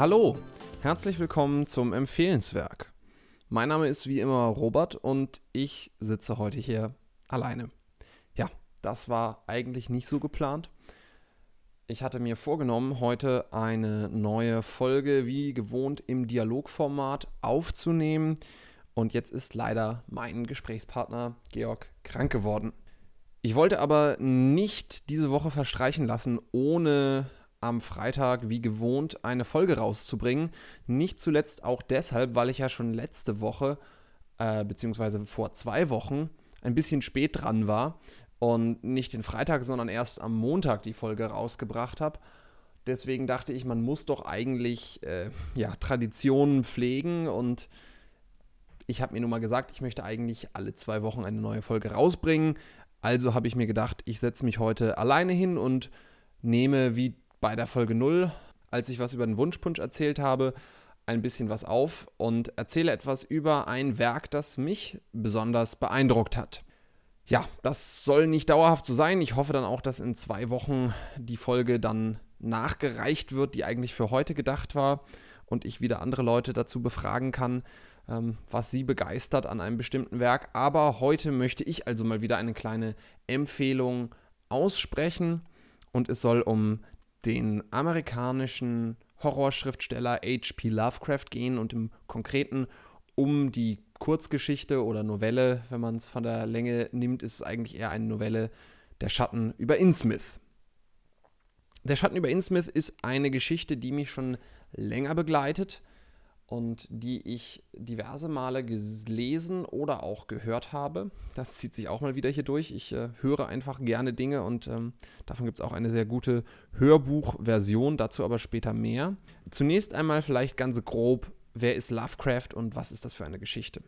Hallo, herzlich willkommen zum Empfehlenswerk. Mein Name ist wie immer Robert und ich sitze heute hier alleine. Ja, das war eigentlich nicht so geplant. Ich hatte mir vorgenommen, heute eine neue Folge wie gewohnt im Dialogformat aufzunehmen. Und jetzt ist leider mein Gesprächspartner Georg krank geworden. Ich wollte aber nicht diese Woche verstreichen lassen, ohne am Freitag wie gewohnt eine Folge rauszubringen. Nicht zuletzt auch deshalb, weil ich ja schon letzte Woche, äh, beziehungsweise vor zwei Wochen, ein bisschen spät dran war und nicht den Freitag, sondern erst am Montag die Folge rausgebracht habe. Deswegen dachte ich, man muss doch eigentlich äh, ja, Traditionen pflegen und ich habe mir nun mal gesagt, ich möchte eigentlich alle zwei Wochen eine neue Folge rausbringen. Also habe ich mir gedacht, ich setze mich heute alleine hin und nehme wie bei der Folge 0, als ich was über den Wunschpunsch erzählt habe, ein bisschen was auf und erzähle etwas über ein Werk, das mich besonders beeindruckt hat. Ja, das soll nicht dauerhaft so sein. Ich hoffe dann auch, dass in zwei Wochen die Folge dann nachgereicht wird, die eigentlich für heute gedacht war und ich wieder andere Leute dazu befragen kann, ähm, was sie begeistert an einem bestimmten Werk. Aber heute möchte ich also mal wieder eine kleine Empfehlung aussprechen und es soll um den amerikanischen Horrorschriftsteller H.P. Lovecraft gehen und im Konkreten um die Kurzgeschichte oder Novelle, wenn man es von der Länge nimmt, ist es eigentlich eher eine Novelle Der Schatten über Innsmouth. Der Schatten über Innsmouth ist eine Geschichte, die mich schon länger begleitet und die ich diverse Male gelesen oder auch gehört habe. Das zieht sich auch mal wieder hier durch. Ich äh, höre einfach gerne Dinge und ähm, davon gibt es auch eine sehr gute Hörbuchversion, dazu aber später mehr. Zunächst einmal vielleicht ganz grob, wer ist Lovecraft und was ist das für eine Geschichte?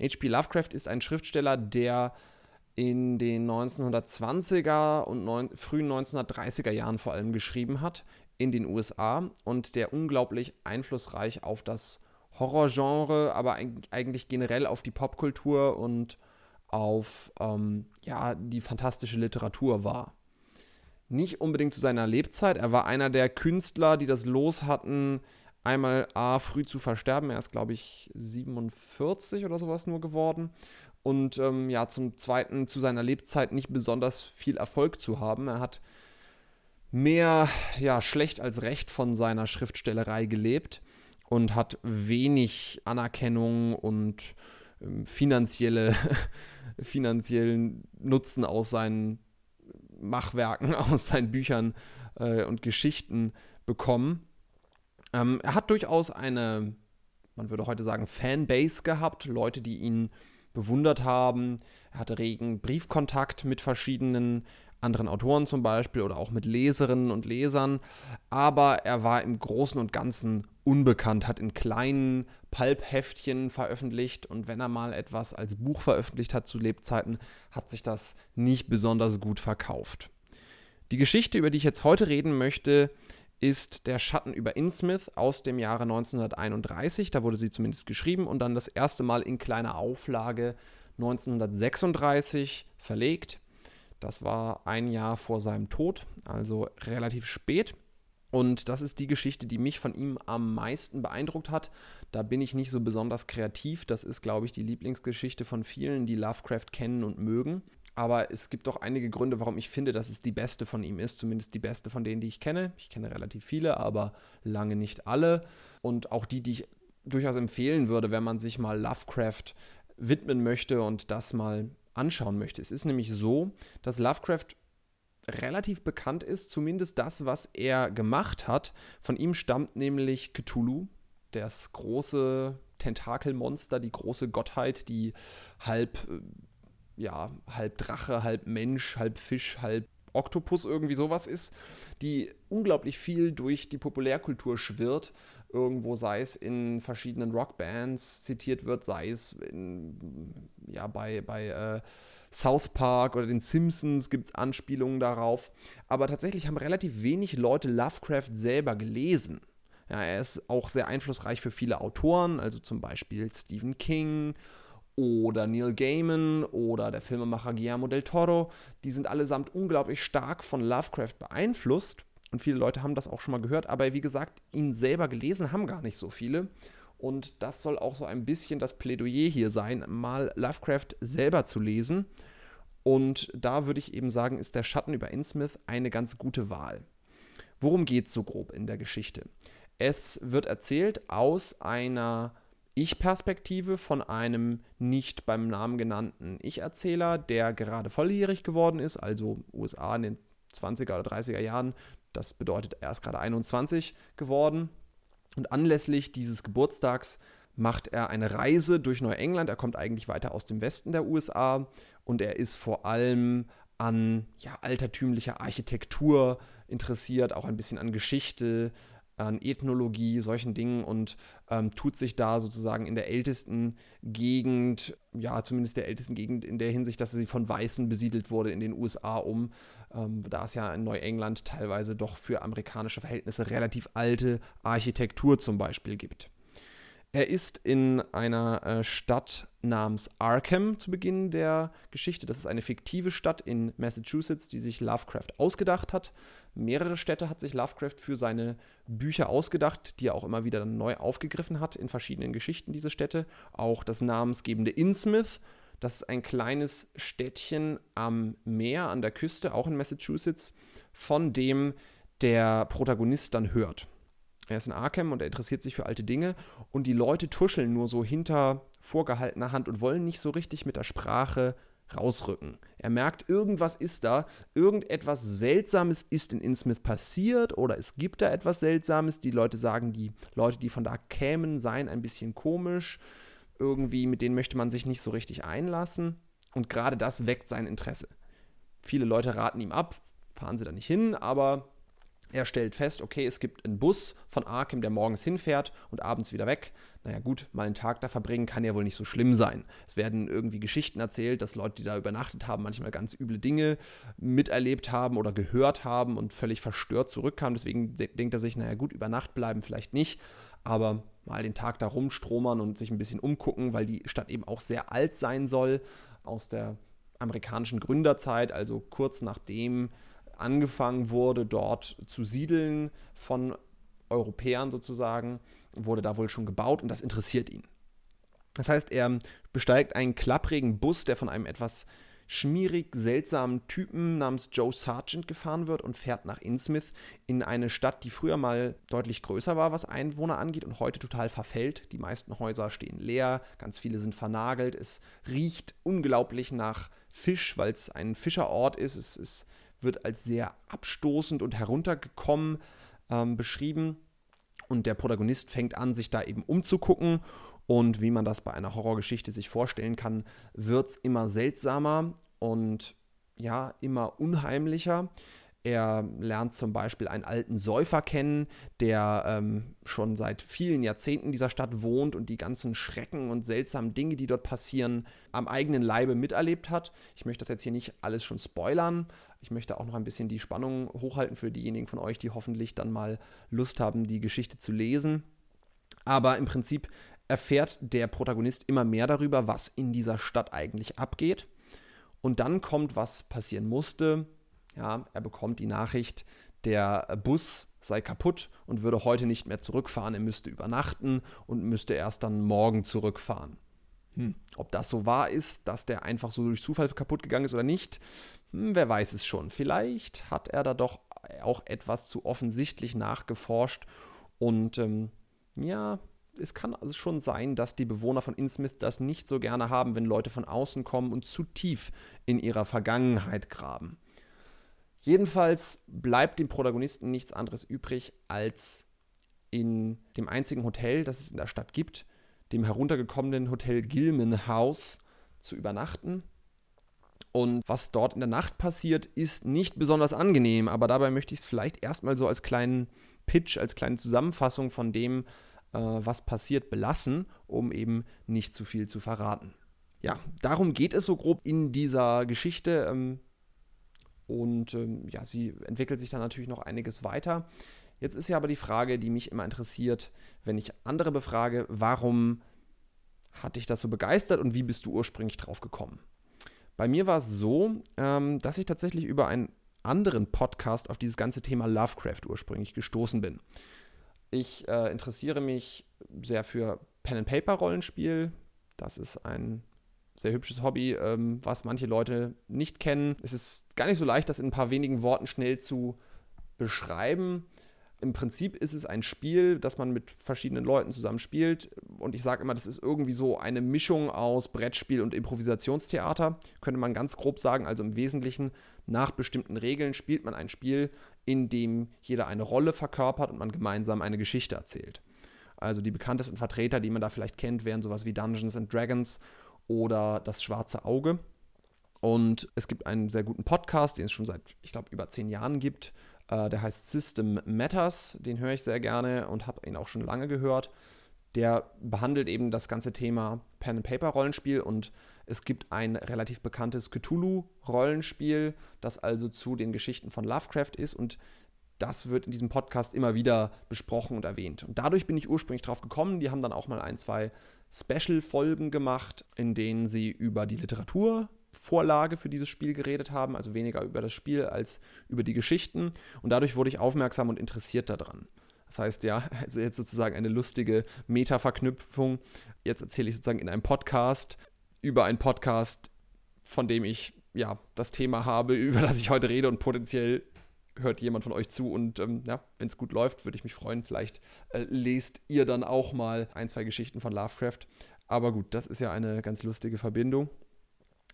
H.P. Lovecraft ist ein Schriftsteller, der in den 1920er und frühen 1930er Jahren vor allem geschrieben hat in den USA und der unglaublich einflussreich auf das Horrorgenre, aber eigentlich generell auf die Popkultur und auf ähm, ja, die fantastische Literatur war. Nicht unbedingt zu seiner Lebzeit, er war einer der Künstler, die das Los hatten, einmal A, früh zu versterben. Er ist, glaube ich, 47 oder sowas nur geworden. Und ähm, ja, zum Zweiten zu seiner Lebzeit nicht besonders viel Erfolg zu haben. Er hat mehr ja, schlecht als recht von seiner Schriftstellerei gelebt und hat wenig Anerkennung und ähm, finanzielle, finanziellen Nutzen aus seinen Machwerken, aus seinen Büchern äh, und Geschichten bekommen. Ähm, er hat durchaus eine, man würde heute sagen, Fanbase gehabt, Leute, die ihn bewundert haben. Er hatte regen Briefkontakt mit verschiedenen anderen Autoren zum Beispiel oder auch mit Leserinnen und Lesern, aber er war im Großen und Ganzen unbekannt, hat in kleinen Pulp-Heftchen veröffentlicht und wenn er mal etwas als Buch veröffentlicht hat zu Lebzeiten, hat sich das nicht besonders gut verkauft. Die Geschichte, über die ich jetzt heute reden möchte, ist Der Schatten über Innsmouth aus dem Jahre 1931. Da wurde sie zumindest geschrieben und dann das erste Mal in kleiner Auflage 1936 verlegt. Das war ein Jahr vor seinem Tod, also relativ spät. Und das ist die Geschichte, die mich von ihm am meisten beeindruckt hat. Da bin ich nicht so besonders kreativ. Das ist, glaube ich, die Lieblingsgeschichte von vielen, die Lovecraft kennen und mögen. Aber es gibt auch einige Gründe, warum ich finde, dass es die beste von ihm ist. Zumindest die beste von denen, die ich kenne. Ich kenne relativ viele, aber lange nicht alle. Und auch die, die ich durchaus empfehlen würde, wenn man sich mal Lovecraft widmen möchte und das mal anschauen möchte. Es ist nämlich so, dass Lovecraft relativ bekannt ist, zumindest das, was er gemacht hat. Von ihm stammt nämlich Cthulhu, das große Tentakelmonster, die große Gottheit, die halb, äh, ja, halb Drache, halb Mensch, halb Fisch, halb Oktopus irgendwie sowas ist, die unglaublich viel durch die Populärkultur schwirrt irgendwo, sei es in verschiedenen Rockbands zitiert wird, sei es in, ja, bei, bei äh, South Park oder den Simpsons gibt es Anspielungen darauf. Aber tatsächlich haben relativ wenig Leute Lovecraft selber gelesen. Ja, er ist auch sehr einflussreich für viele Autoren, also zum Beispiel Stephen King oder Neil Gaiman oder der Filmemacher Guillermo del Toro. Die sind allesamt unglaublich stark von Lovecraft beeinflusst und viele Leute haben das auch schon mal gehört, aber wie gesagt, ihn selber gelesen haben gar nicht so viele. Und das soll auch so ein bisschen das Plädoyer hier sein, mal Lovecraft selber zu lesen. Und da würde ich eben sagen, ist der Schatten über Innsmouth eine ganz gute Wahl. Worum geht es so grob in der Geschichte? Es wird erzählt aus einer Ich-Perspektive von einem nicht beim Namen genannten Ich-Erzähler, der gerade volljährig geworden ist, also USA in den 20er oder 30er Jahren. Das bedeutet, er ist gerade 21 geworden und anlässlich dieses Geburtstags macht er eine Reise durch Neuengland. Er kommt eigentlich weiter aus dem Westen der USA und er ist vor allem an ja, altertümlicher Architektur interessiert, auch ein bisschen an Geschichte, an Ethnologie, solchen Dingen und ähm, tut sich da sozusagen in der ältesten Gegend, ja, zumindest der ältesten Gegend in der Hinsicht, dass sie von Weißen besiedelt wurde in den USA um, ähm, da es ja in Neuengland teilweise doch für amerikanische Verhältnisse relativ alte Architektur zum Beispiel gibt. Er ist in einer äh, Stadt namens Arkham zu Beginn der Geschichte. Das ist eine fiktive Stadt in Massachusetts, die sich Lovecraft ausgedacht hat. Mehrere Städte hat sich Lovecraft für seine Bücher ausgedacht, die er auch immer wieder neu aufgegriffen hat in verschiedenen Geschichten, diese Städte. Auch das namensgebende Innsmouth, das ist ein kleines Städtchen am Meer, an der Küste, auch in Massachusetts, von dem der Protagonist dann hört. Er ist in Arkham und er interessiert sich für alte Dinge und die Leute tuscheln nur so hinter vorgehaltener Hand und wollen nicht so richtig mit der Sprache rausrücken. Er merkt, irgendwas ist da, irgendetwas Seltsames ist in Innsmouth passiert oder es gibt da etwas Seltsames. Die Leute sagen, die Leute, die von da kämen, seien ein bisschen komisch. Irgendwie, mit denen möchte man sich nicht so richtig einlassen. Und gerade das weckt sein Interesse. Viele Leute raten ihm ab, fahren sie da nicht hin, aber er stellt fest, okay, es gibt einen Bus von Arkham, der morgens hinfährt und abends wieder weg. Naja gut, mal einen Tag da verbringen kann ja wohl nicht so schlimm sein. Es werden irgendwie Geschichten erzählt, dass Leute, die da übernachtet haben, manchmal ganz üble Dinge miterlebt haben oder gehört haben und völlig verstört zurückkamen. Deswegen denkt er sich, naja gut, über Nacht bleiben vielleicht nicht, aber mal den Tag da rumstromern und sich ein bisschen umgucken, weil die Stadt eben auch sehr alt sein soll, aus der amerikanischen Gründerzeit, also kurz nachdem angefangen wurde, dort zu siedeln von Europäern sozusagen, wurde da wohl schon gebaut und das interessiert ihn. Das heißt, er besteigt einen klapprigen Bus, der von einem etwas schmierig seltsamen Typen namens Joe Sargent gefahren wird und fährt nach Innsmouth in eine Stadt, die früher mal deutlich größer war, was Einwohner angeht und heute total verfällt. Die meisten Häuser stehen leer, ganz viele sind vernagelt. Es riecht unglaublich nach Fisch, weil es ein Fischerort ist. Es ist wird als sehr abstoßend und heruntergekommen ähm, beschrieben. Und der Protagonist fängt an, sich da eben umzugucken. Und wie man das bei einer Horrorgeschichte sich vorstellen kann, wird es immer seltsamer und ja, immer unheimlicher. Er lernt zum Beispiel einen alten Säufer kennen, der ähm, schon seit vielen Jahrzehnten in dieser Stadt wohnt und die ganzen Schrecken und seltsamen Dinge, die dort passieren, am eigenen Leibe miterlebt hat. Ich möchte das jetzt hier nicht alles schon spoilern. Ich möchte auch noch ein bisschen die Spannung hochhalten für diejenigen von euch, die hoffentlich dann mal Lust haben, die Geschichte zu lesen. Aber im Prinzip erfährt der Protagonist immer mehr darüber, was in dieser Stadt eigentlich abgeht. Und dann kommt, was passieren musste ja, er bekommt die Nachricht, der Bus sei kaputt und würde heute nicht mehr zurückfahren. Er müsste übernachten und müsste erst dann morgen zurückfahren. Hm. Ob das so wahr ist, dass der einfach so durch Zufall kaputt gegangen ist oder nicht, hm, wer weiß es schon. Vielleicht hat er da doch auch etwas zu offensichtlich nachgeforscht und ähm, ja, es kann also schon sein, dass die Bewohner von Innsmouth das nicht so gerne haben, wenn Leute von außen kommen und zu tief in ihrer Vergangenheit graben. Jedenfalls bleibt dem Protagonisten nichts anderes übrig, als in dem einzigen Hotel, das es in der Stadt gibt, dem heruntergekommenen Hotel Gilman House, zu übernachten. Und was dort in der Nacht passiert, ist nicht besonders angenehm, aber dabei möchte ich es vielleicht erstmal so als kleinen Pitch, als kleine Zusammenfassung von dem, äh, was passiert, belassen, um eben nicht zu viel zu verraten. Ja, darum geht es so grob in dieser Geschichte. Ähm, und ähm, ja, sie entwickelt sich dann natürlich noch einiges weiter. Jetzt ist ja aber die Frage, die mich immer interessiert, wenn ich andere befrage, warum hat dich das so begeistert und wie bist du ursprünglich drauf gekommen? Bei mir war es so, ähm, dass ich tatsächlich über einen anderen Podcast auf dieses ganze Thema Lovecraft ursprünglich gestoßen bin. Ich äh, interessiere mich sehr für Pen-and-Paper-Rollenspiel. Das ist ein sehr hübsches Hobby, ähm, was manche Leute nicht kennen. Es ist gar nicht so leicht, das in ein paar wenigen Worten schnell zu beschreiben. Im Prinzip ist es ein Spiel, das man mit verschiedenen Leuten zusammen spielt. Und ich sage immer, das ist irgendwie so eine Mischung aus Brettspiel und Improvisationstheater, könnte man ganz grob sagen. Also im Wesentlichen nach bestimmten Regeln spielt man ein Spiel, in dem jeder eine Rolle verkörpert und man gemeinsam eine Geschichte erzählt. Also die bekanntesten Vertreter, die man da vielleicht kennt, wären sowas wie Dungeons and Dragons oder Das Schwarze Auge. Und es gibt einen sehr guten Podcast, den es schon seit, ich glaube, über zehn Jahren gibt. Äh, der heißt System Matters. Den höre ich sehr gerne und habe ihn auch schon lange gehört. Der behandelt eben das ganze Thema Pen-and-Paper-Rollenspiel und es gibt ein relativ bekanntes Cthulhu-Rollenspiel, das also zu den Geschichten von Lovecraft ist und das wird in diesem Podcast immer wieder besprochen und erwähnt. Und dadurch bin ich ursprünglich drauf gekommen. Die haben dann auch mal ein, zwei Special-Folgen gemacht, in denen sie über die Literaturvorlage für dieses Spiel geredet haben, also weniger über das Spiel als über die Geschichten. Und dadurch wurde ich aufmerksam und interessiert daran. Das heißt, ja, also jetzt sozusagen eine lustige Meta-Verknüpfung. Jetzt erzähle ich sozusagen in einem Podcast über einen Podcast, von dem ich ja das Thema habe, über das ich heute rede und potenziell hört jemand von euch zu und ähm, ja, wenn es gut läuft, würde ich mich freuen. Vielleicht äh, lest ihr dann auch mal ein, zwei Geschichten von Lovecraft. Aber gut, das ist ja eine ganz lustige Verbindung.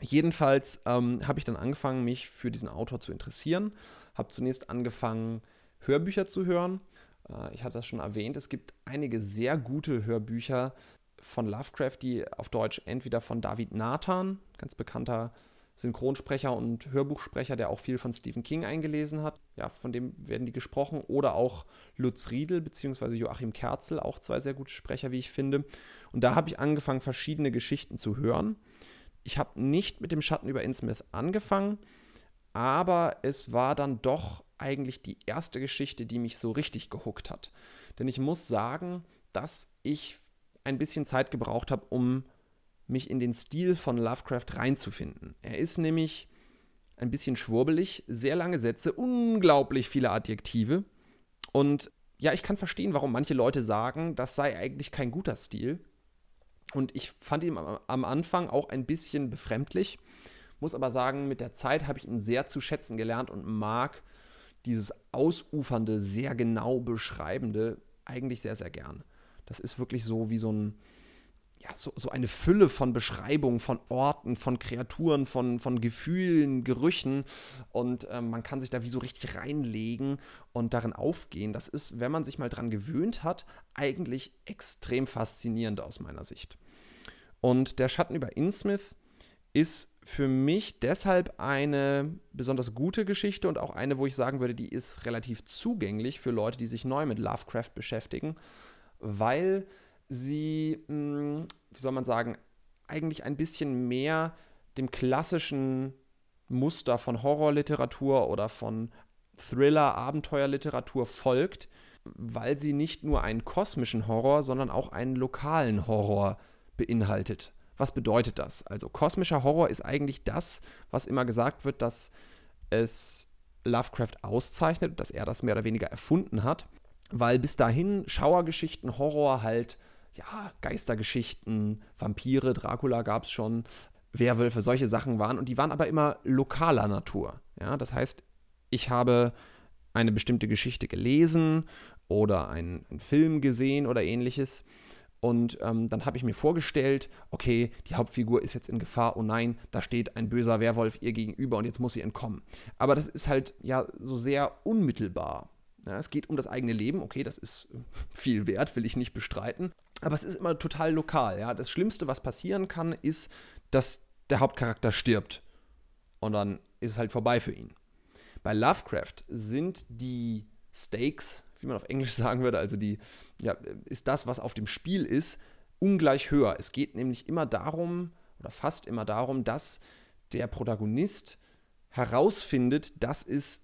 Jedenfalls ähm, habe ich dann angefangen, mich für diesen Autor zu interessieren. Habe zunächst angefangen, Hörbücher zu hören. Äh, ich hatte das schon erwähnt. Es gibt einige sehr gute Hörbücher von Lovecraft, die auf Deutsch entweder von David Nathan, ganz bekannter Synchronsprecher und Hörbuchsprecher, der auch viel von Stephen King eingelesen hat. Ja, von dem werden die gesprochen. Oder auch Lutz Riedel bzw. Joachim Kerzel, auch zwei sehr gute Sprecher, wie ich finde. Und da habe ich angefangen, verschiedene Geschichten zu hören. Ich habe nicht mit dem Schatten über Innsmouth angefangen, aber es war dann doch eigentlich die erste Geschichte, die mich so richtig gehuckt hat. Denn ich muss sagen, dass ich ein bisschen Zeit gebraucht habe, um mich in den Stil von Lovecraft reinzufinden. Er ist nämlich ein bisschen schwurbelig, sehr lange Sätze, unglaublich viele Adjektive. Und ja, ich kann verstehen, warum manche Leute sagen, das sei eigentlich kein guter Stil. Und ich fand ihn am Anfang auch ein bisschen befremdlich, muss aber sagen, mit der Zeit habe ich ihn sehr zu schätzen gelernt und mag dieses ausufernde, sehr genau beschreibende eigentlich sehr, sehr gern. Das ist wirklich so wie so ein, ja, so, so eine Fülle von Beschreibungen, von Orten, von Kreaturen, von, von Gefühlen, Gerüchen und ähm, man kann sich da wie so richtig reinlegen und darin aufgehen. Das ist, wenn man sich mal dran gewöhnt hat, eigentlich extrem faszinierend aus meiner Sicht. Und der Schatten über Innsmouth ist für mich deshalb eine besonders gute Geschichte und auch eine, wo ich sagen würde, die ist relativ zugänglich für Leute, die sich neu mit Lovecraft beschäftigen, weil sie, mh, hm, wie soll man sagen, eigentlich ein bisschen mehr dem klassischen Muster von Horrorliteratur oder von Thriller, Abenteuerliteratur folgt, weil sie nicht nur einen kosmischen Horror, sondern auch einen lokalen Horror beinhaltet. Was bedeutet das? Also kosmischer Horror ist eigentlich das, was immer gesagt wird, dass es Lovecraft auszeichnet, dass er das mehr oder weniger erfunden hat, weil bis dahin Schauergeschichten, Horror halt ja, Geistergeschichten, Vampire, Dracula gab es schon, Werwölfe, solche Sachen waren. Und die waren aber immer lokaler Natur. Ja, das heißt, ich habe eine bestimmte Geschichte gelesen oder einen, einen Film gesehen oder ähnliches. Und ähm, dann habe ich mir vorgestellt, okay, die Hauptfigur ist jetzt in Gefahr, oh nein, da steht ein böser Werwolf ihr gegenüber und jetzt muss sie entkommen. Aber das ist halt ja so sehr unmittelbar. Ja, es geht um das eigene Leben, okay, das ist viel wert, will ich nicht bestreiten. Aber es ist immer total lokal. Ja? Das Schlimmste, was passieren kann, ist, dass der Hauptcharakter stirbt. Und dann ist es halt vorbei für ihn. Bei Lovecraft sind die Stakes, wie man auf Englisch sagen würde, also die, ja, ist das, was auf dem Spiel ist, ungleich höher. Es geht nämlich immer darum, oder fast immer darum, dass der Protagonist herausfindet, dass es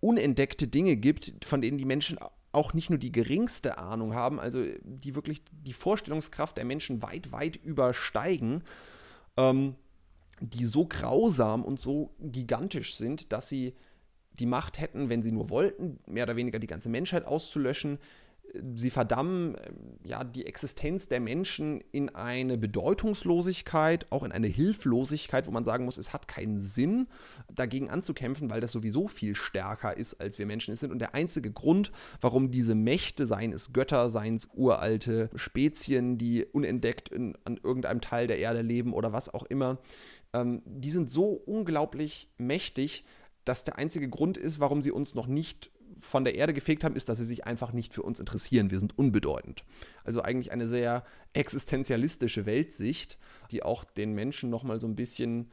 unentdeckte Dinge gibt, von denen die Menschen auch nicht nur die geringste Ahnung haben, also die wirklich die Vorstellungskraft der Menschen weit, weit übersteigen, ähm, die so grausam und so gigantisch sind, dass sie die Macht hätten, wenn sie nur wollten, mehr oder weniger die ganze Menschheit auszulöschen. Sie verdammen ja die Existenz der Menschen in eine Bedeutungslosigkeit, auch in eine Hilflosigkeit, wo man sagen muss, es hat keinen Sinn, dagegen anzukämpfen, weil das sowieso viel stärker ist, als wir Menschen es sind. Und der einzige Grund, warum diese Mächte, seien es Götter, seien es uralte Spezien, die unentdeckt in, an irgendeinem Teil der Erde leben oder was auch immer, ähm, die sind so unglaublich mächtig, dass der einzige Grund ist, warum sie uns noch nicht von der Erde gefegt haben, ist, dass sie sich einfach nicht für uns interessieren. Wir sind unbedeutend. Also eigentlich eine sehr existenzialistische Weltsicht, die auch den Menschen nochmal so ein bisschen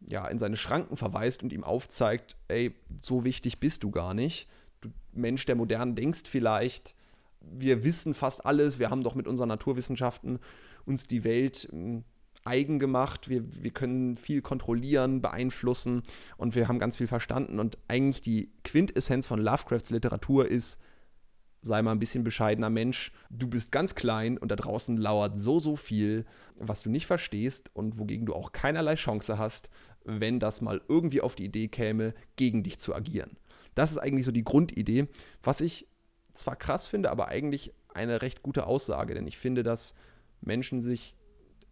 ja, in seine Schranken verweist und ihm aufzeigt, ey, so wichtig bist du gar nicht. Du Mensch der Modernen denkst vielleicht, wir wissen fast alles, wir haben doch mit unseren Naturwissenschaften uns die Welt hm, eigen gemacht. Wir, wir können viel kontrollieren, beeinflussen und wir haben ganz viel verstanden. Und eigentlich die Quintessenz von Lovecrafts Literatur ist, sei mal ein bisschen bescheidener Mensch. Du bist ganz klein und da draußen lauert so, so viel, was du nicht verstehst und wogegen du auch keinerlei Chance hast, wenn das mal irgendwie auf die Idee käme, gegen dich zu agieren. Das ist eigentlich so die Grundidee, was ich zwar krass finde, aber eigentlich eine recht gute Aussage, denn ich finde, dass Menschen sich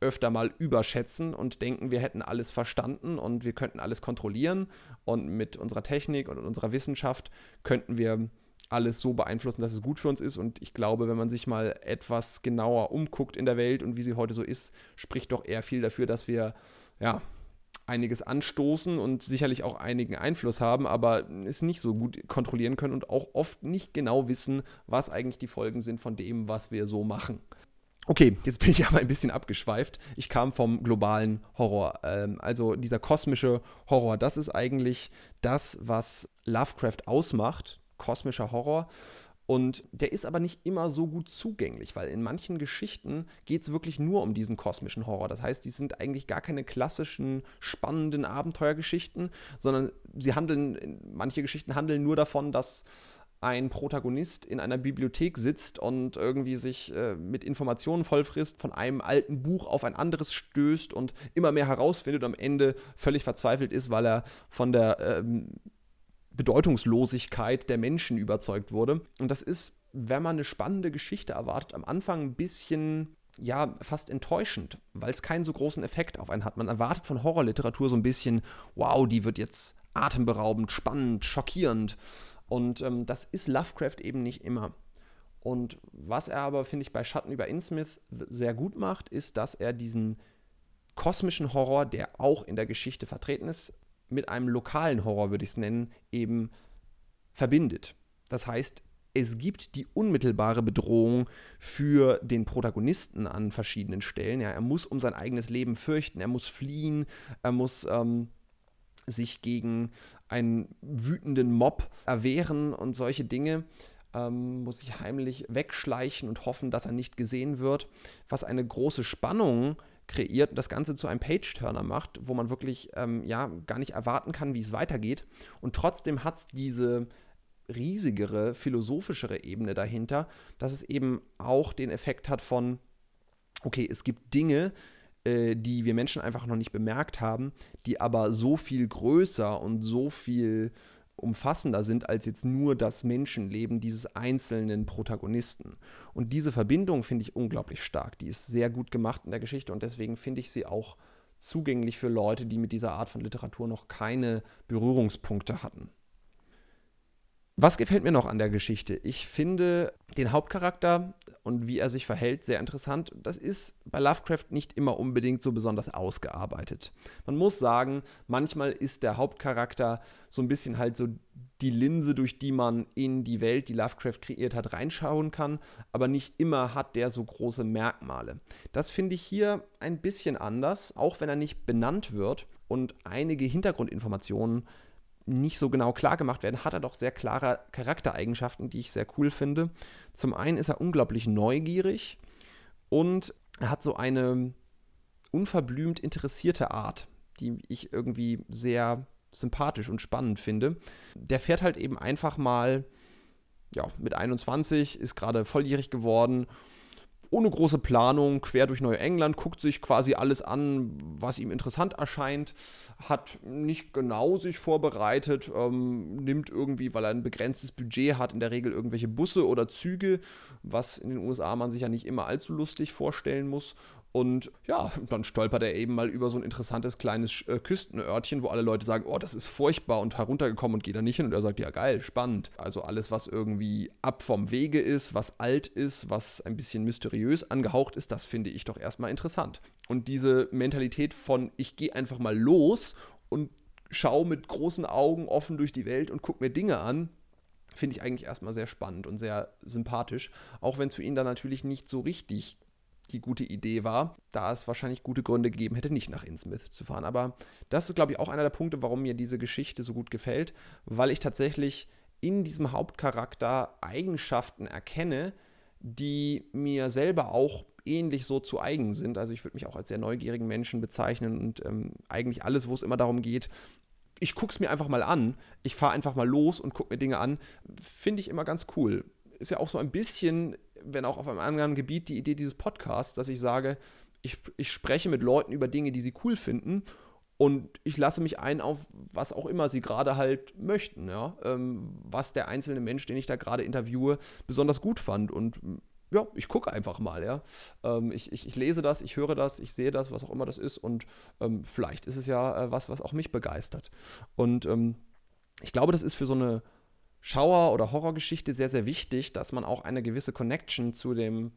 öfter mal überschätzen und denken, wir hätten alles verstanden und wir könnten alles kontrollieren und mit unserer Technik und unserer Wissenschaft könnten wir alles so beeinflussen, dass es gut für uns ist. Und ich glaube, wenn man sich mal etwas genauer umguckt in der Welt und wie sie heute so ist, spricht doch eher viel dafür, dass wir ja einiges anstoßen und sicherlich auch einigen Einfluss haben, aber es nicht so gut kontrollieren können und auch oft nicht genau wissen, was eigentlich die Folgen sind von dem, was wir so machen. Okay, jetzt bin ich aber ein bisschen abgeschweift. Ich kam vom globalen Horror. Ähm, also dieser kosmische Horror, das ist eigentlich das, was Lovecraft ausmacht. Kosmischer Horror. Und der ist aber nicht immer so gut zugänglich, weil in manchen Geschichten geht es wirklich nur um diesen kosmischen Horror. Das heißt, die sind eigentlich gar keine klassischen, spannenden Abenteuergeschichten, sondern sie handeln, manche Geschichten handeln nur davon, dass ein Protagonist in einer Bibliothek sitzt und irgendwie sich äh, mit Informationen vollfrisst, von einem alten Buch auf ein anderes stößt und immer mehr herausfindet und am Ende völlig verzweifelt ist, weil er von der ähm, Bedeutungslosigkeit der Menschen überzeugt wurde. Und das ist, wenn man eine spannende Geschichte erwartet, am Anfang ein bisschen ja, fast enttäuschend, weil es keinen so großen Effekt auf einen hat. Man erwartet von Horrorliteratur so ein bisschen, wow, die wird jetzt atemberaubend, spannend, schockierend. Und ähm, das ist Lovecraft eben nicht immer. Und was er aber, finde ich, bei Schatten über Innsmouth sehr gut macht, ist, dass er diesen kosmischen Horror, der auch in der Geschichte vertreten ist, mit einem lokalen Horror, würde ich es nennen, eben verbindet. Das heißt, es gibt die unmittelbare Bedrohung für den Protagonisten an verschiedenen Stellen. Ja, er muss um sein eigenes Leben fürchten, er muss fliehen, er muss ähm, sich gegen einen wütenden Mob erwehren und solche Dinge. Ähm, muss sich heimlich wegschleichen und hoffen, dass er nicht gesehen wird, was eine große Spannung kreiert und das Ganze zu einem Page-Turner macht, wo man wirklich ähm, ja, gar nicht erwarten kann, wie es weitergeht. Und trotzdem hat es diese riesigere, philosophischere Ebene dahinter, dass es eben auch den Effekt hat von, okay, es gibt Dinge, äh, die wir Menschen einfach noch nicht bemerkt haben, die aber so viel größer und so viel umfassender sind als jetzt nur das Menschenleben dieses einzelnen Protagonisten. Und diese Verbindung finde ich unglaublich stark. Die ist sehr gut gemacht in der Geschichte und deswegen finde ich sie auch zugänglich für Leute, die mit dieser Art von Literatur noch keine Berührungspunkte hatten. Was gefällt mir noch an der Geschichte? Ich finde den Hauptcharakter und wie er sich verhält sehr interessant. Das ist bei Lovecraft nicht immer unbedingt so besonders ausgearbeitet. Man muss sagen, manchmal ist der Hauptcharakter so ein bisschen halt so die Linse, durch die man in die Welt, die Lovecraft kreiert hat, reinschauen kann, aber nicht immer hat der so große Merkmale. Das finde ich hier ein bisschen anders, auch wenn er nicht benannt wird und einige Hintergrundinformationen nicht so genau klar gemacht werden, hat er doch sehr klare Charaktereigenschaften, die ich sehr cool finde. Zum einen ist er unglaublich neugierig und er hat so eine unverblümt interessierte Art, die ich irgendwie sehr sympathisch und spannend finde. Der fährt halt eben einfach mal, ja, mit 21, ist gerade volljährig geworden ohne große Planung quer durch Neuengland, guckt sich quasi alles an, was ihm interessant erscheint, hat nicht genau sich vorbereitet, ähm, nimmt irgendwie, weil er ein begrenztes Budget hat, in der Regel irgendwelche Busse oder Züge, was in den USA man sich ja nicht immer allzu lustig vorstellen muss und ja, dann stolpert er eben mal über so ein interessantes kleines äh, Küstenörtchen, wo alle Leute sagen, oh, das ist furchtbar und heruntergekommen und geht da nicht hin. Und er sagt, ja, geil, spannend. Also alles, was irgendwie ab vom Wege ist, was alt ist, was ein bisschen mysteriös angehaucht ist, das finde ich doch erstmal interessant. Und diese Mentalität von, ich gehe einfach mal los und schaue mit großen Augen offen durch die Welt und gucke mir Dinge an, finde ich eigentlich erstmal sehr spannend und sehr sympathisch. Auch wenn es für ihn dann natürlich nicht so richtig die gute Idee war, da es wahrscheinlich gute Gründe gegeben hätte, nicht nach Innsmouth zu fahren. Aber das ist, glaube ich, auch einer der Punkte, warum mir diese Geschichte so gut gefällt, weil ich tatsächlich in diesem Hauptcharakter Eigenschaften erkenne, die mir selber auch ähnlich so zu eigen sind. Also ich würde mich auch als sehr neugierigen Menschen bezeichnen und ähm, eigentlich alles, wo es immer darum geht, ich gucke es mir einfach mal an, ich fahre einfach mal los und gucke mir Dinge an, finde ich immer ganz cool. Ist ja auch so ein bisschen wenn auch auf einem anderen Gebiet, die Idee dieses Podcasts, dass ich sage, ich, ich spreche mit Leuten über Dinge, die sie cool finden und ich lasse mich ein auf was auch immer sie gerade halt möchten, ja, ähm, was der einzelne Mensch, den ich da gerade interviewe, besonders gut fand und ja, ich gucke einfach mal, ja. Ähm, ich, ich, ich, lese das, ich höre das, ich sehe das, was auch immer das ist und ähm, vielleicht ist es ja äh, was, was auch mich begeistert. Und ähm, ich glaube, das ist für so eine Schauer- oder Horrorgeschichte sehr, sehr wichtig, dass man auch eine gewisse Connection zu dem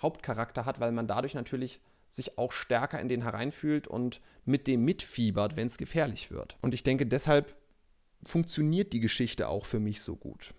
Hauptcharakter hat, weil man dadurch natürlich sich auch stärker in den hereinfühlt und mit dem mitfiebert, wenn es gefährlich wird. Und ich denke, deshalb funktioniert die Geschichte auch für mich so gut.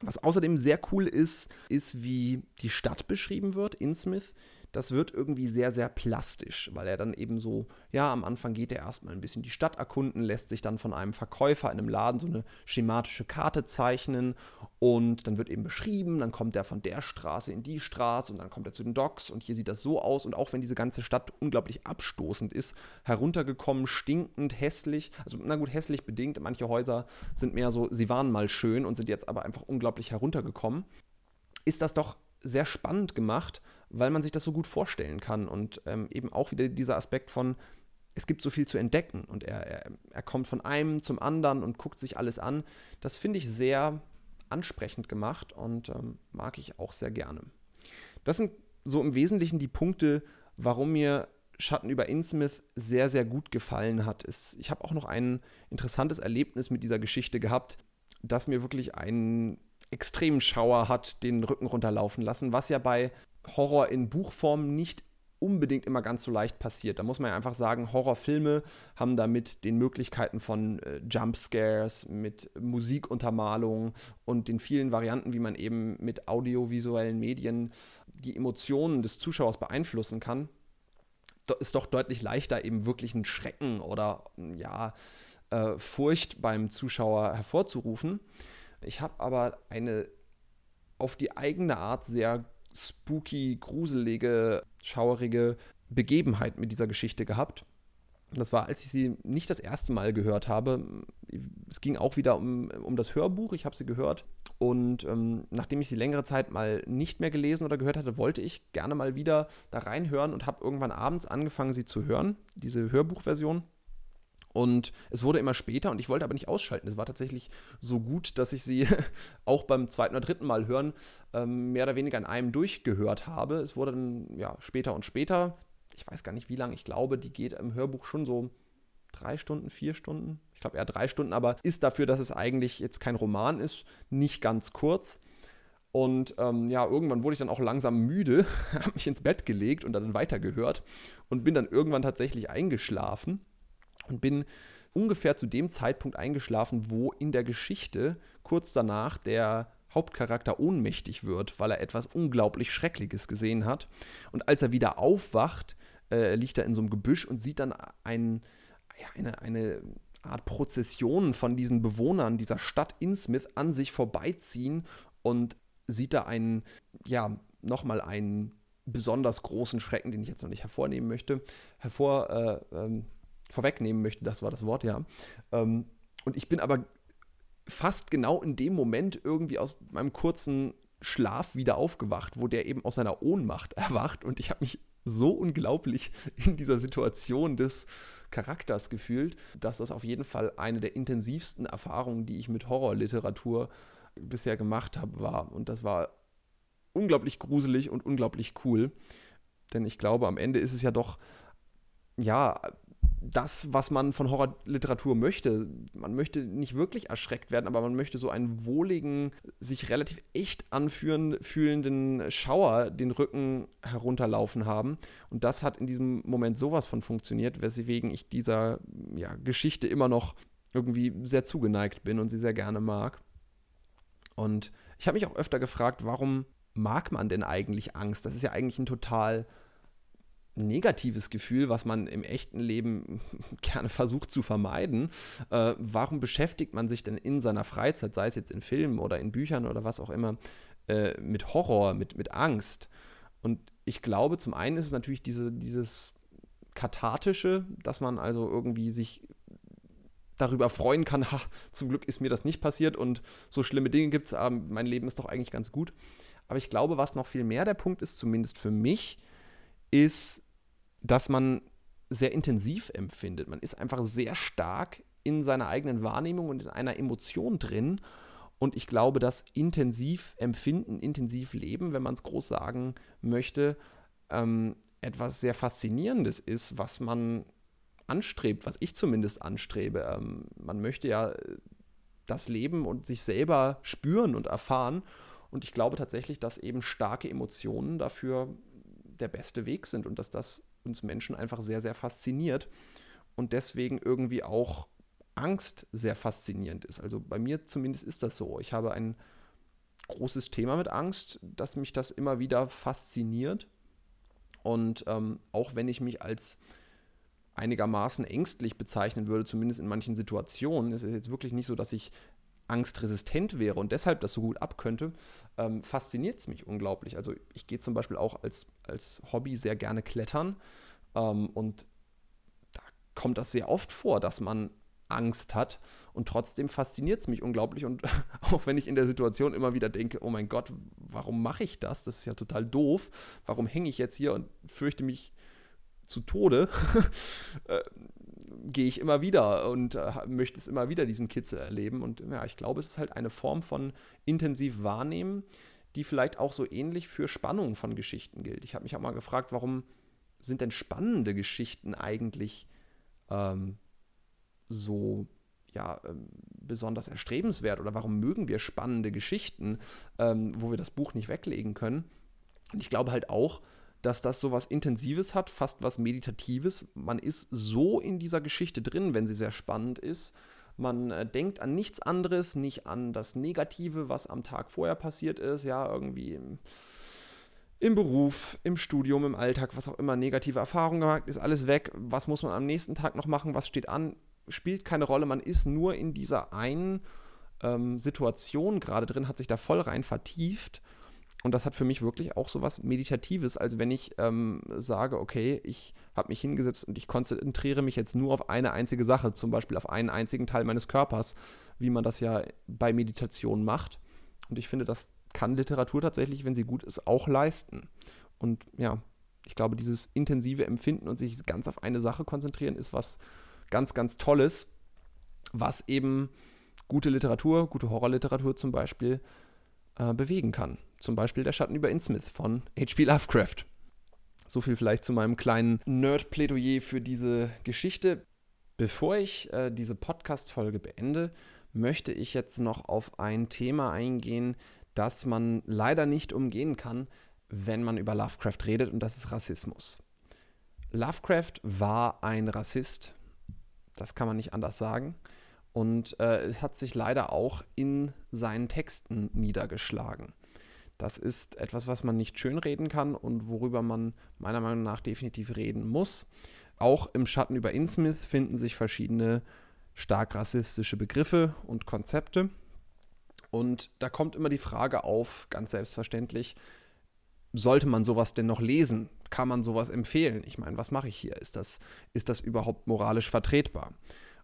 Was außerdem sehr cool ist, ist, wie die Stadt beschrieben wird, Innsmouth das wird irgendwie sehr, sehr plastisch, weil er dann eben so, ja, am Anfang geht er erstmal ein bisschen die Stadt erkunden, lässt sich dann von einem Verkäufer in einem Laden so eine schematische Karte zeichnen und dann wird eben beschrieben, dann kommt er von der Straße in die Straße und dann kommt er zu den Docks und hier sieht das so aus und auch wenn diese ganze Stadt unglaublich abstoßend ist, heruntergekommen, stinkend, hässlich, also na gut, hässlich bedingt, manche Häuser sind mehr so, sie waren mal schön und sind jetzt aber einfach unglaublich heruntergekommen, ist das doch sehr spannend gemacht, weil man sich das so gut vorstellen kann und ähm, eben auch wieder dieser Aspekt von, es gibt so viel zu entdecken und er, er, er kommt von einem zum anderen und guckt sich alles an. Das finde ich sehr ansprechend gemacht und ähm, mag ich auch sehr gerne. Das sind so im Wesentlichen die Punkte, warum mir Schatten über Innsmouth sehr, sehr gut gefallen hat. Es, ich habe auch noch ein interessantes Erlebnis mit dieser Geschichte gehabt, das mir wirklich einen extremen Schauer hat den Rücken runterlaufen lassen, was ja bei Horror in Buchform nicht unbedingt immer ganz so leicht passiert. Da muss man ja einfach sagen, Horrorfilme haben da mit den Möglichkeiten von äh, Jumpscares, mit Musikuntermalung und den vielen Varianten, wie man eben mit audiovisuellen Medien die Emotionen des Zuschauers beeinflussen kann, ist doch deutlich leichter, eben wirklich einen Schrecken oder ja, äh, Furcht beim Zuschauer hervorzurufen. Ich habe aber eine auf die eigene Art sehr spooky, gruselige, schauerige Begebenheit mit dieser Geschichte gehabt. Das war, als ich sie nicht das erste Mal gehört habe. Es ging auch wieder um, um das Hörbuch. Ich habe sie gehört. Und ähm, nachdem ich sie längere Zeit mal nicht mehr gelesen oder gehört hatte, wollte ich gerne mal wieder da reinhören und habe irgendwann abends angefangen, sie zu hören, diese Hörbuchversion. Und es wurde immer später und ich wollte aber nicht ausschalten. Es war tatsächlich so gut, dass ich sie auch beim zweiten oder dritten Mal hören ähm, mehr oder weniger an einem durchgehört habe. Es wurde dann ja später und später. Ich weiß gar nicht wie lange. Ich glaube, die geht im Hörbuch schon so drei Stunden, vier Stunden. Ich glaube eher drei Stunden, aber ist dafür, dass es eigentlich jetzt kein Roman ist, nicht ganz kurz. Und ähm, ja, irgendwann wurde ich dann auch langsam müde, habe mich ins Bett gelegt und dann weitergehört und bin dann irgendwann tatsächlich eingeschlafen und bin ungefähr zu dem Zeitpunkt eingeschlafen, wo in der Geschichte kurz danach der Hauptcharakter ohnmächtig wird, weil er etwas unglaublich Schreckliches gesehen hat. Und als er wieder aufwacht, äh, liegt er in so einem Gebüsch und sieht dann ein, eine, eine Art Prozession von diesen Bewohnern dieser Stadt Innsmouth an sich vorbeiziehen und sieht da einen, ja, nochmal einen besonders großen Schrecken, den ich jetzt noch nicht hervornehmen möchte, hervor, äh, ähm, vorwegnehmen möchte, das war das Wort, ja. Ähm, und ich bin aber fast genau in dem Moment irgendwie aus meinem kurzen Schlaf wieder aufgewacht, wo der eben aus seiner Ohnmacht erwacht und ich habe mich so unglaublich in dieser Situation des Charakters gefühlt, dass das auf jeden Fall eine der intensivsten Erfahrungen, die ich mit Horrorliteratur bisher gemacht habe, war. Und das war unglaublich gruselig und unglaublich cool. Denn ich glaube, am Ende ist es ja doch, ja, das, was man von Horrorliteratur möchte. Man möchte nicht wirklich erschreckt werden, aber man möchte so einen wohligen, sich relativ echt anführen, fühlenden Schauer den Rücken herunterlaufen haben. Und das hat in diesem Moment sowas von funktioniert, weswegen ich dieser ja, Geschichte immer noch irgendwie sehr zugeneigt bin und sie sehr gerne mag. Und ich habe mich auch öfter gefragt, warum mag man denn eigentlich Angst? Das ist ja eigentlich ein total negatives Gefühl, was man im echten Leben gerne versucht zu vermeiden. Äh, warum beschäftigt man sich denn in seiner Freizeit, sei es jetzt in Filmen oder in Büchern oder was auch immer, äh, mit Horror, mit, mit Angst? Und ich glaube, zum einen ist es natürlich diese, dieses Kathartische, dass man also irgendwie sich darüber freuen kann, ha, zum Glück ist mir das nicht passiert und so schlimme Dinge gibt es, aber mein Leben ist doch eigentlich ganz gut. Aber ich glaube, was noch viel mehr der Punkt ist, zumindest für mich, ist, dass man sehr intensiv empfindet. Man ist einfach sehr stark in seiner eigenen Wahrnehmung und in einer Emotion drin. Und ich glaube, dass intensiv empfinden, intensiv leben, wenn man es groß sagen möchte, ähm, etwas sehr Faszinierendes ist, was man anstrebt, was ich zumindest anstrebe. Ähm, man möchte ja das Leben und sich selber spüren und erfahren. Und ich glaube tatsächlich, dass eben starke Emotionen dafür der beste Weg sind und dass das uns Menschen einfach sehr, sehr fasziniert und deswegen irgendwie auch Angst sehr faszinierend ist. Also bei mir zumindest ist das so. Ich habe ein großes Thema mit Angst, dass mich das immer wieder fasziniert. Und ähm, auch wenn ich mich als einigermaßen ängstlich bezeichnen würde, zumindest in manchen Situationen, ist es jetzt wirklich nicht so, dass ich angstresistent wäre und deshalb das so gut abkönnte, ähm, fasziniert es mich unglaublich. Also ich gehe zum Beispiel auch als, als Hobby sehr gerne klettern ähm, und da kommt das sehr oft vor, dass man Angst hat und trotzdem fasziniert es mich unglaublich und auch wenn ich in der Situation immer wieder denke, oh mein Gott, warum mache ich das? Das ist ja total doof. Warum hänge ich jetzt hier und fürchte mich zu Tode? Gehe ich immer wieder und äh, möchte es immer wieder diesen Kitzel erleben. Und ja, ich glaube, es ist halt eine Form von intensiv wahrnehmen, die vielleicht auch so ähnlich für Spannung von Geschichten gilt. Ich habe mich auch mal gefragt, warum sind denn spannende Geschichten eigentlich ähm, so ja, ähm, besonders erstrebenswert oder warum mögen wir spannende Geschichten, ähm, wo wir das Buch nicht weglegen können. Und ich glaube halt auch, dass das so was Intensives hat, fast was Meditatives. Man ist so in dieser Geschichte drin, wenn sie sehr spannend ist. Man äh, denkt an nichts anderes, nicht an das Negative, was am Tag vorher passiert ist, ja, irgendwie im, im Beruf, im Studium, im Alltag, was auch immer, negative Erfahrungen gemacht, ist alles weg. Was muss man am nächsten Tag noch machen? Was steht an? Spielt keine Rolle. Man ist nur in dieser einen ähm, Situation gerade drin, hat sich da voll rein vertieft und das hat für mich wirklich auch so was Meditatives, als wenn ich ähm, sage, okay, ich habe mich hingesetzt und ich konzentriere mich jetzt nur auf eine einzige Sache, zum Beispiel auf einen einzigen Teil meines Körpers, wie man das ja bei Meditation macht. Und ich finde, das kann Literatur tatsächlich, wenn sie gut ist, auch leisten. Und ja, ich glaube, dieses intensive Empfinden und sich ganz auf eine Sache konzentrieren, ist was ganz, ganz Tolles, was eben gute Literatur, gute Horrorliteratur zum Beispiel, äh, bewegen kann. Zum Beispiel der Schatten über Innsmouth von H.P. Lovecraft. So viel vielleicht zu meinem kleinen Nerd-Plädoyer für diese Geschichte. Bevor ich äh, diese Podcast-Folge beende, möchte ich jetzt noch auf ein Thema eingehen, das man leider nicht umgehen kann, wenn man über Lovecraft redet, und das ist Rassismus. Lovecraft war ein Rassist, das kann man nicht anders sagen. Und äh, es hat sich leider auch in seinen Texten niedergeschlagen. Das ist etwas, was man nicht schönreden kann und worüber man meiner Meinung nach definitiv reden muss. Auch im Schatten über Innsmouth finden sich verschiedene stark rassistische Begriffe und Konzepte. Und da kommt immer die Frage auf, ganz selbstverständlich, sollte man sowas denn noch lesen? Kann man sowas empfehlen? Ich meine, was mache ich hier? Ist das, ist das überhaupt moralisch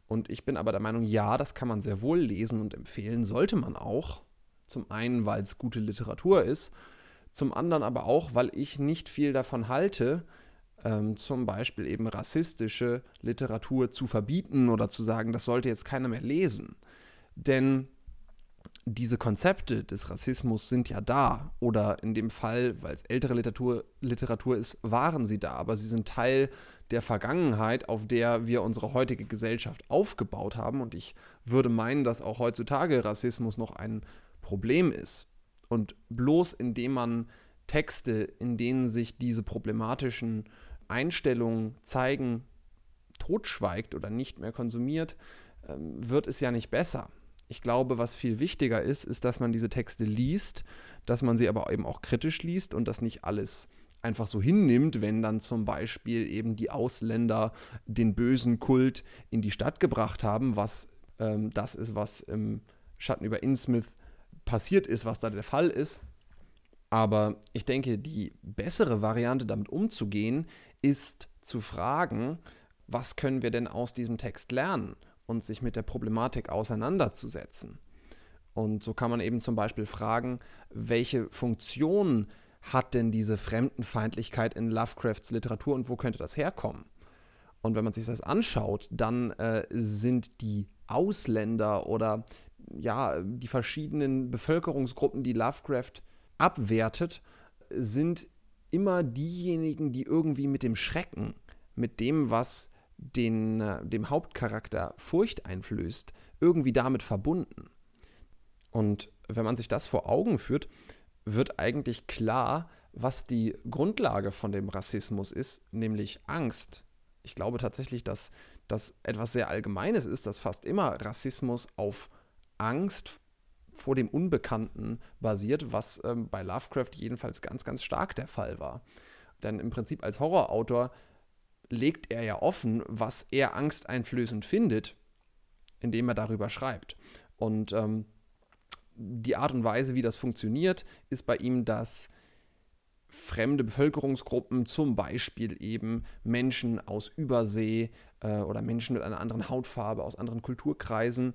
Und ich bin aber der Meinung, ja, das kann man sehr wohl lesen und empfehlen, sollte man auch. Zum einen, weil es gute Literatur ist, zum anderen aber auch, weil ich nicht viel davon halte, ähm, zum Beispiel eben rassistische Literatur zu verbieten oder zu sagen, das sollte jetzt keiner mehr lesen. Denn diese Konzepte des Rassismus sind ja da. Oder in dem Fall, weil es ältere Literatur, Literatur ist, waren sie da. Aber sie sind Teil der Vergangenheit, auf der wir unsere heutige Gesellschaft aufgebaut haben. Und ich würde meinen, dass auch heutzutage Rassismus noch ein Problem ist. Und bloß indem man Texte, in denen sich diese problematischen Einstellungen zeigen, totschweigt oder nicht mehr konsumiert, ähm, wird es ja nicht besser. Ich glaube, was viel wichtiger ist, ist, dass man diese Texte liest, dass man sie aber eben auch kritisch liest und das nicht alles einfach so hinnimmt, wenn dann zum Beispiel eben die Ausländer den bösen Kult in die Stadt gebracht haben, was ähm, das ist, was im Schatten über Innsmouth passiert ist, was da der Fall ist. Aber ich denke, die bessere Variante, damit umzugehen, ist zu fragen, was können wir denn aus diesem Text lernen und sich mit der Problematik auseinanderzusetzen. Und so kann man eben zum Beispiel fragen, welche Funktion hat denn diese Fremdenfeindlichkeit in Lovecrafts Literatur und wo könnte das herkommen? Und wenn man sich das anschaut, dann äh, sind die Ausländer oder ja, die verschiedenen Bevölkerungsgruppen, die Lovecraft abwertet, sind immer diejenigen, die irgendwie mit dem Schrecken, mit dem, was den, äh, dem Hauptcharakter Furcht einflößt, irgendwie damit verbunden. Und wenn man sich das vor Augen führt, wird eigentlich klar, was die Grundlage von dem Rassismus ist, nämlich Angst. Ich glaube tatsächlich, dass das etwas sehr Allgemeines ist, dass fast immer Rassismus auf Angst vor dem Unbekannten basiert, was ähm, bei Lovecraft jedenfalls ganz, ganz stark der Fall war. Denn im Prinzip als Horrorautor legt er ja offen, was er angsteinflößend findet, indem er darüber schreibt. Und ähm, die Art und Weise, wie das funktioniert, ist bei ihm, dass fremde Bevölkerungsgruppen, zum Beispiel eben Menschen aus Übersee äh, oder Menschen mit einer anderen Hautfarbe, aus anderen Kulturkreisen,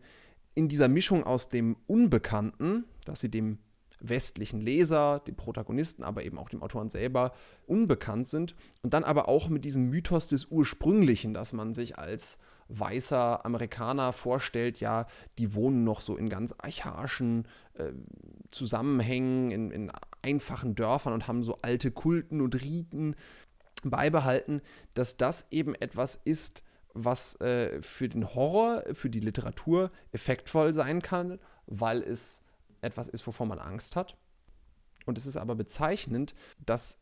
in dieser Mischung aus dem Unbekannten, dass sie dem westlichen Leser, dem Protagonisten, aber eben auch dem Autoren selber unbekannt sind. Und dann aber auch mit diesem Mythos des Ursprünglichen, dass man sich als weißer Amerikaner vorstellt, ja, die wohnen noch so in ganz archaischen äh, Zusammenhängen, in, in einfachen Dörfern und haben so alte Kulten und Riten beibehalten, dass das eben etwas ist, was äh, für den Horror, für die Literatur effektvoll sein kann, weil es etwas ist, wovor man Angst hat. Und es ist aber bezeichnend, dass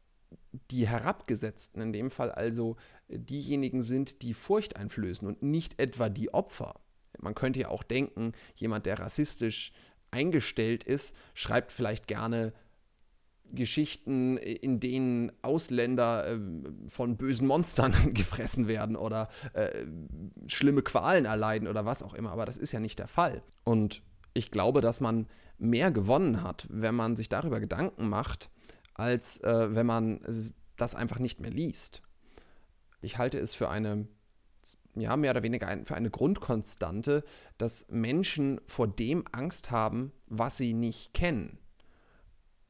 die Herabgesetzten in dem Fall also diejenigen sind, die Furcht einflößen und nicht etwa die Opfer. Man könnte ja auch denken, jemand, der rassistisch eingestellt ist, schreibt vielleicht gerne Geschichten, in denen Ausländer äh, von bösen Monstern gefressen werden oder äh, schlimme Qualen erleiden oder was auch immer. Aber das ist ja nicht der Fall. Und ich glaube, dass man mehr gewonnen hat, wenn man sich darüber Gedanken macht, als äh, wenn man das einfach nicht mehr liest. Ich halte es für eine, ja, mehr oder weniger ein, für eine Grundkonstante, dass Menschen vor dem Angst haben, was sie nicht kennen.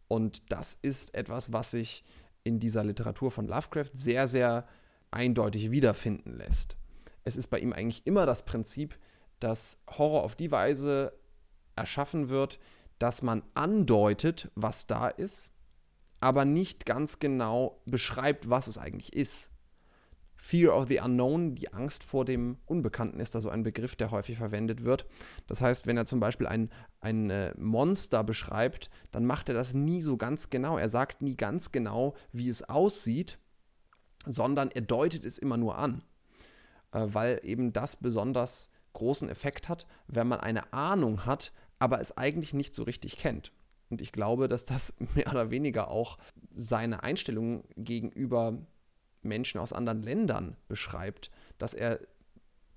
Und das ist etwas, was sich in dieser Literatur von Lovecraft sehr, sehr eindeutig wiederfinden lässt. Es ist bei ihm eigentlich immer das Prinzip, dass Horror auf die Weise erschaffen wird, dass man andeutet, was da ist, aber nicht ganz genau beschreibt, was es eigentlich ist. Fear of the Unknown, die Angst vor dem Unbekannten, ist da so ein Begriff, der häufig verwendet wird. Das heißt, wenn er zum Beispiel ein, ein äh, Monster beschreibt, dann macht er das nie so ganz genau. Er sagt nie ganz genau, wie es aussieht, sondern er deutet es immer nur an, äh, weil eben das besonders großen Effekt hat, wenn man eine Ahnung hat, aber es eigentlich nicht so richtig kennt. Und ich glaube, dass das mehr oder weniger auch seine Einstellung gegenüber Menschen aus anderen Ländern beschreibt, dass er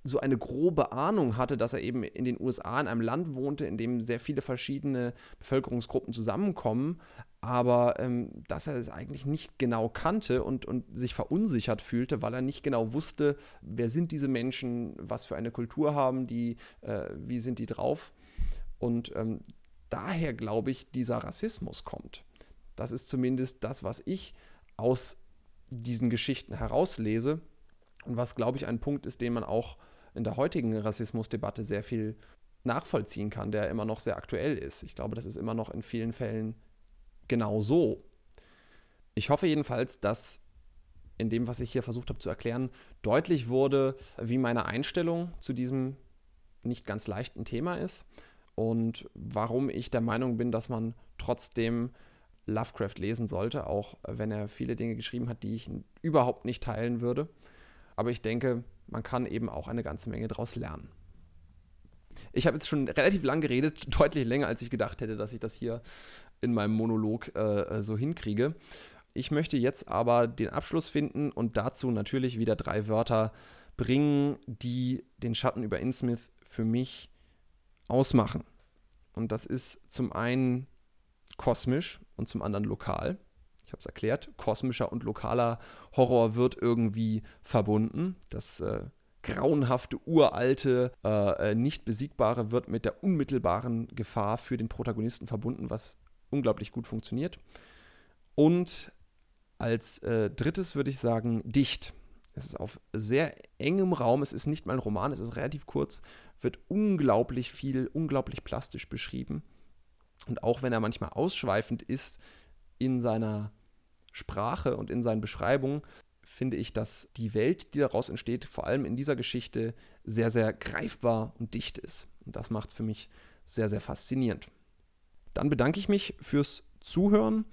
so eine grobe Ahnung hatte, dass er eben in den USA in einem Land wohnte, in dem sehr viele verschiedene Bevölkerungsgruppen zusammenkommen, aber ähm, dass er es eigentlich nicht genau kannte und, und sich verunsichert fühlte, weil er nicht genau wusste, wer sind diese Menschen, was für eine Kultur haben die, äh, wie sind die drauf. Und ähm, daher, glaube ich, dieser Rassismus kommt. Das ist zumindest das, was ich aus diesen Geschichten herauslese und was, glaube ich, ein Punkt ist, den man auch in der heutigen Rassismusdebatte sehr viel nachvollziehen kann, der immer noch sehr aktuell ist. Ich glaube, das ist immer noch in vielen Fällen genau so. Ich hoffe jedenfalls, dass in dem, was ich hier versucht habe zu erklären, deutlich wurde, wie meine Einstellung zu diesem nicht ganz leichten Thema ist und warum ich der Meinung bin, dass man trotzdem Lovecraft lesen sollte, auch wenn er viele Dinge geschrieben hat, die ich überhaupt nicht teilen würde. Aber ich denke, man kann eben auch eine ganze Menge daraus lernen. Ich habe jetzt schon relativ lang geredet, deutlich länger, als ich gedacht hätte, dass ich das hier in meinem Monolog äh, so hinkriege. Ich möchte jetzt aber den Abschluss finden und dazu natürlich wieder drei Wörter bringen, die den Schatten über Innsmouth für mich ausmachen. Und das ist zum einen kosmisch und zum anderen lokal. Ich habe es erklärt, kosmischer und lokaler Horror wird irgendwie verbunden. Das äh, grauenhafte, uralte, äh, äh, nicht besiegbare wird mit der unmittelbaren Gefahr für den Protagonisten verbunden, was unglaublich gut funktioniert. Und als äh, drittes würde ich sagen, dicht. Es ist auf sehr engem Raum, es ist nicht mal ein Roman, es ist relativ kurz, wird unglaublich viel, unglaublich plastisch beschrieben. Und auch wenn er manchmal ausschweifend ist in seiner Sprache und in seinen Beschreibungen, finde ich, dass die Welt, die daraus entsteht, vor allem in dieser Geschichte sehr, sehr greifbar und dicht ist. Und das macht es für mich sehr, sehr faszinierend. Dann bedanke ich mich fürs Zuhören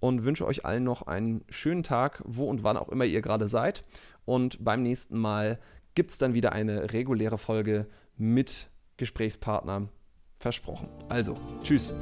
und wünsche euch allen noch einen schönen Tag, wo und wann auch immer ihr gerade seid. Und beim nächsten Mal gibt es dann wieder eine reguläre Folge mit Gesprächspartner. Versprochen. Also, tschüss.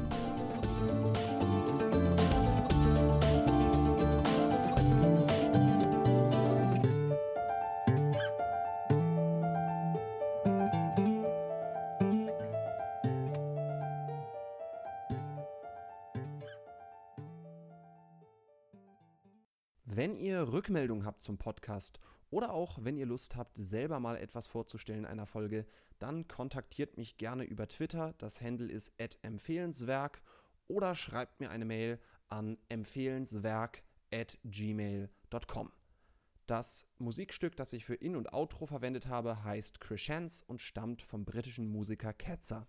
Wenn ihr Rückmeldungen habt zum Podcast oder auch wenn ihr Lust habt, selber mal etwas vorzustellen in einer Folge, dann kontaktiert mich gerne über Twitter. Das Handle ist empfehlenswerk oder schreibt mir eine Mail an empfehlenswerk@gmail.com. Das Musikstück, das ich für In- und Outro verwendet habe, heißt Crescents und stammt vom britischen Musiker Ketzer.